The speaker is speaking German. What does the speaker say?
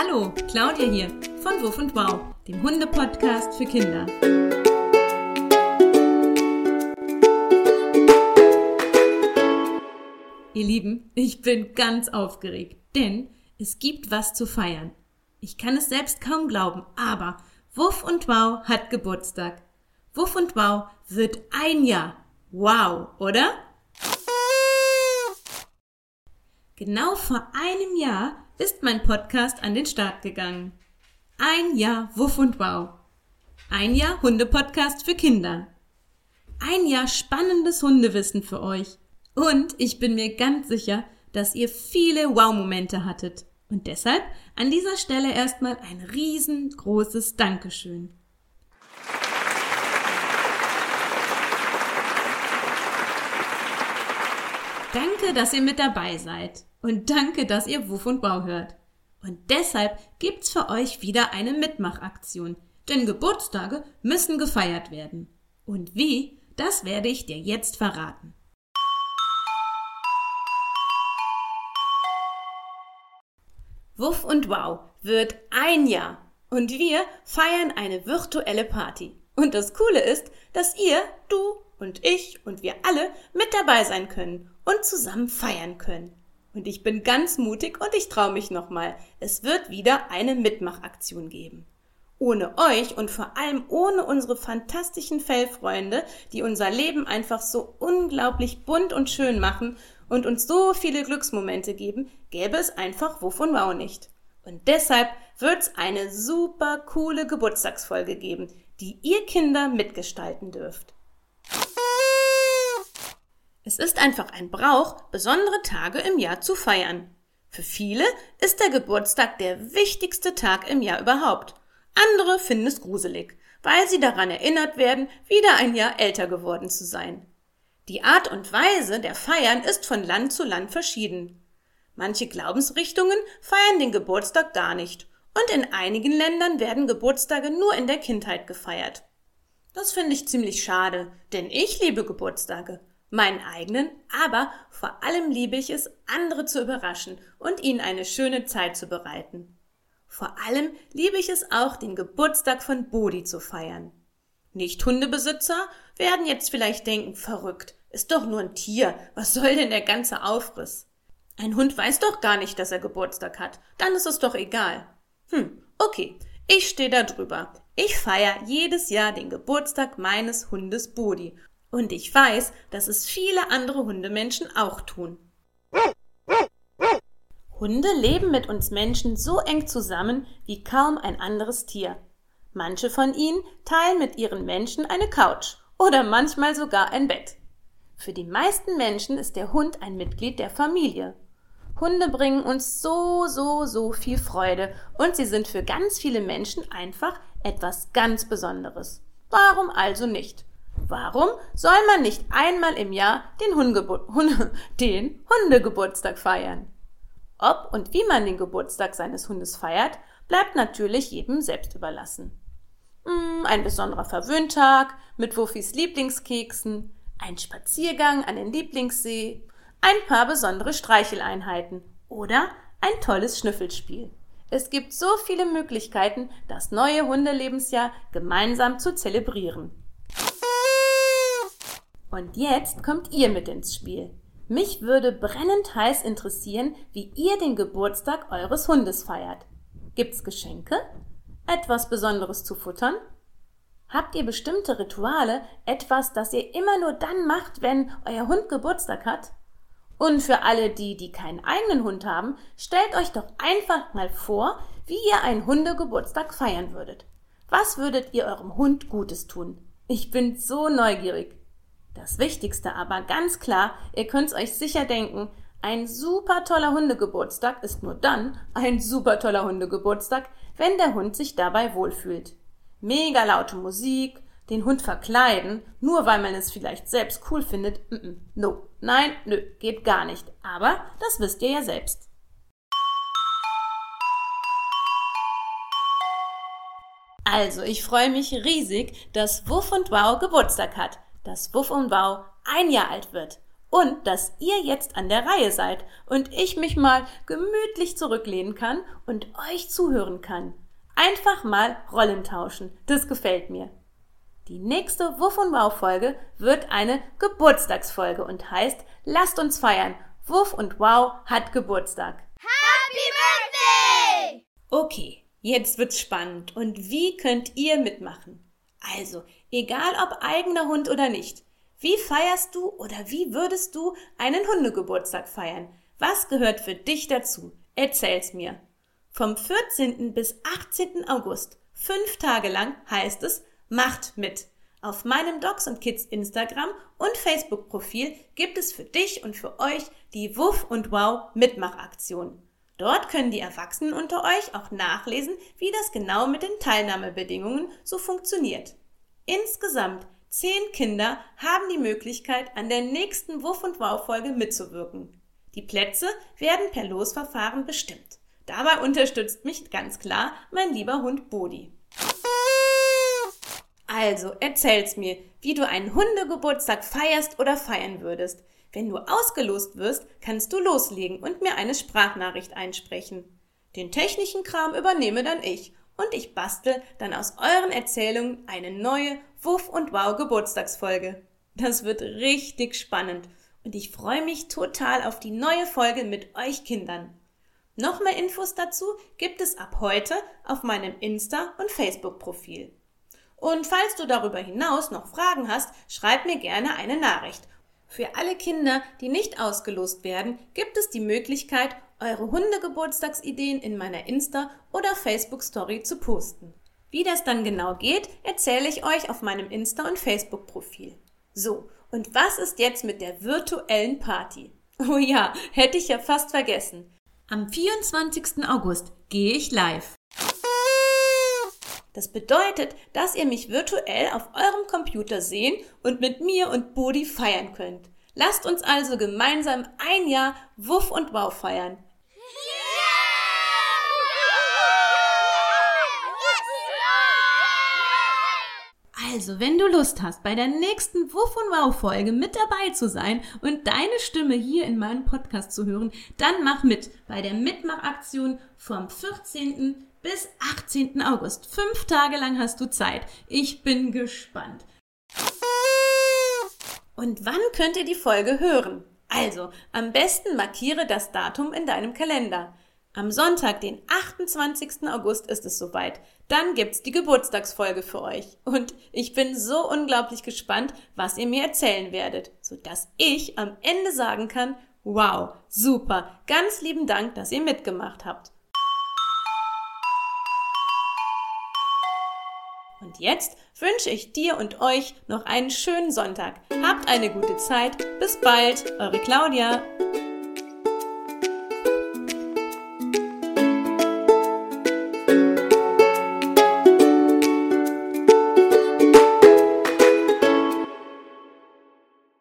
Hallo, Claudia hier von Wuff und Wow, dem Hunde-Podcast für Kinder. Ihr Lieben, ich bin ganz aufgeregt, denn es gibt was zu feiern. Ich kann es selbst kaum glauben, aber Wuff und Wow hat Geburtstag. Wuff und Wow wird ein Jahr. Wow, oder? Genau vor einem Jahr ist mein Podcast an den Start gegangen. Ein Jahr Wuff und Wow. Ein Jahr Hundepodcast für Kinder. Ein Jahr spannendes Hundewissen für euch. Und ich bin mir ganz sicher, dass ihr viele Wow-Momente hattet. Und deshalb an dieser Stelle erstmal ein riesengroßes Dankeschön. Danke, dass ihr mit dabei seid. Und danke, dass ihr Wuff und Bau hört. Und deshalb gibt's für euch wieder eine Mitmachaktion. Denn Geburtstage müssen gefeiert werden. Und wie, das werde ich dir jetzt verraten. Wuff und Wow wird ein Jahr. Und wir feiern eine virtuelle Party. Und das Coole ist, dass ihr, du und ich und wir alle mit dabei sein können und zusammen feiern können. Und ich bin ganz mutig und ich traue mich nochmal. Es wird wieder eine Mitmachaktion geben. Ohne euch und vor allem ohne unsere fantastischen Fellfreunde, die unser Leben einfach so unglaublich bunt und schön machen und uns so viele Glücksmomente geben, gäbe es einfach Wovon Wow nicht. Und deshalb wird's eine super coole Geburtstagsfolge geben, die ihr Kinder mitgestalten dürft. Es ist einfach ein Brauch, besondere Tage im Jahr zu feiern. Für viele ist der Geburtstag der wichtigste Tag im Jahr überhaupt. Andere finden es gruselig, weil sie daran erinnert werden, wieder ein Jahr älter geworden zu sein. Die Art und Weise der Feiern ist von Land zu Land verschieden. Manche Glaubensrichtungen feiern den Geburtstag gar nicht und in einigen Ländern werden Geburtstage nur in der Kindheit gefeiert. Das finde ich ziemlich schade, denn ich liebe Geburtstage meinen eigenen, aber vor allem liebe ich es, andere zu überraschen und ihnen eine schöne Zeit zu bereiten. Vor allem liebe ich es auch, den Geburtstag von Bodi zu feiern. Nicht Hundebesitzer werden jetzt vielleicht denken, verrückt, ist doch nur ein Tier, was soll denn der ganze Aufriss? Ein Hund weiß doch gar nicht, dass er Geburtstag hat, dann ist es doch egal. Hm, okay, ich stehe da drüber. Ich feiere jedes Jahr den Geburtstag meines Hundes Bodi und ich weiß, dass es viele andere Hundemenschen auch tun. Hunde leben mit uns Menschen so eng zusammen wie kaum ein anderes Tier. Manche von ihnen teilen mit ihren Menschen eine Couch oder manchmal sogar ein Bett. Für die meisten Menschen ist der Hund ein Mitglied der Familie. Hunde bringen uns so, so, so viel Freude und sie sind für ganz viele Menschen einfach etwas ganz Besonderes. Warum also nicht? Warum soll man nicht einmal im Jahr den, Hunde den Hundegeburtstag feiern? Ob und wie man den Geburtstag seines Hundes feiert, bleibt natürlich jedem selbst überlassen. Hm, ein besonderer Verwöhntag mit Wuffis Lieblingskeksen, ein Spaziergang an den Lieblingssee, ein paar besondere Streicheleinheiten oder ein tolles Schnüffelspiel. Es gibt so viele Möglichkeiten, das neue Hundelebensjahr gemeinsam zu zelebrieren. Und jetzt kommt ihr mit ins Spiel. Mich würde brennend heiß interessieren, wie ihr den Geburtstag eures Hundes feiert. Gibt's Geschenke? Etwas Besonderes zu futtern? Habt ihr bestimmte Rituale, etwas, das ihr immer nur dann macht, wenn euer Hund Geburtstag hat? Und für alle die, die keinen eigenen Hund haben, stellt euch doch einfach mal vor, wie ihr einen Hundegeburtstag feiern würdet. Was würdet ihr eurem Hund Gutes tun? Ich bin so neugierig. Das Wichtigste aber ganz klar, ihr könnt's euch sicher denken, ein super toller Hundegeburtstag ist nur dann ein super toller Hundegeburtstag, wenn der Hund sich dabei wohlfühlt. Mega laute Musik, den Hund verkleiden, nur weil man es vielleicht selbst cool findet, mm -mm, no, nein, nö, geht gar nicht. Aber das wisst ihr ja selbst. Also, ich freue mich riesig, dass Wuff und Wow Geburtstag hat dass Wuff und Wow ein Jahr alt wird. und dass ihr jetzt an der Reihe seid und ich mich mal gemütlich zurücklehnen kann und euch zuhören kann. Einfach mal Rollen tauschen. Das gefällt mir. Die nächste Wuff und Wow Folge wird eine Geburtstagsfolge und heißt Lasst uns feiern. Wuff und Wow hat Geburtstag. Happy Birthday! Okay, jetzt wird's spannend. Und wie könnt ihr mitmachen? Also, egal ob eigener Hund oder nicht. Wie feierst du oder wie würdest du einen Hundegeburtstag feiern? Was gehört für dich dazu? Erzähl's mir. Vom 14. bis 18. August, fünf Tage lang, heißt es Macht mit! Auf meinem Docs und Kids Instagram und Facebook Profil gibt es für dich und für euch die Wuff und Wow Mitmachaktion. Dort können die Erwachsenen unter euch auch nachlesen, wie das genau mit den Teilnahmebedingungen so funktioniert. Insgesamt zehn Kinder haben die Möglichkeit, an der nächsten Wuff und Wow Folge mitzuwirken. Die Plätze werden per Losverfahren bestimmt. Dabei unterstützt mich ganz klar mein lieber Hund Bodi. Also, erzähl's mir, wie du einen Hundegeburtstag feierst oder feiern würdest. Wenn du ausgelost wirst, kannst du loslegen und mir eine Sprachnachricht einsprechen. Den technischen Kram übernehme dann ich und ich bastel dann aus euren Erzählungen eine neue Wuff und Wow Geburtstagsfolge. Das wird richtig spannend und ich freue mich total auf die neue Folge mit euch Kindern. Noch mehr Infos dazu gibt es ab heute auf meinem Insta- und Facebook-Profil. Und falls du darüber hinaus noch Fragen hast, schreib mir gerne eine Nachricht. Für alle Kinder, die nicht ausgelost werden, gibt es die Möglichkeit, eure Hundegeburtstagsideen in meiner Insta- oder Facebook-Story zu posten. Wie das dann genau geht, erzähle ich euch auf meinem Insta- und Facebook-Profil. So, und was ist jetzt mit der virtuellen Party? Oh ja, hätte ich ja fast vergessen. Am 24. August gehe ich live. Das bedeutet, dass ihr mich virtuell auf eurem Computer sehen und mit mir und Bodi feiern könnt. Lasst uns also gemeinsam ein Jahr Wuff und Wow feiern. Also, wenn du Lust hast, bei der nächsten Wuff und Wow Folge mit dabei zu sein und deine Stimme hier in meinem Podcast zu hören, dann mach mit bei der Mitmachaktion vom 14 bis 18. August. Fünf Tage lang hast du Zeit. Ich bin gespannt. Und wann könnt ihr die Folge hören? Also, am besten markiere das Datum in deinem Kalender. Am Sonntag, den 28. August, ist es soweit. Dann gibt's die Geburtstagsfolge für euch. Und ich bin so unglaublich gespannt, was ihr mir erzählen werdet, sodass ich am Ende sagen kann, wow, super, ganz lieben Dank, dass ihr mitgemacht habt. Und jetzt wünsche ich dir und euch noch einen schönen Sonntag. Habt eine gute Zeit. Bis bald, eure Claudia.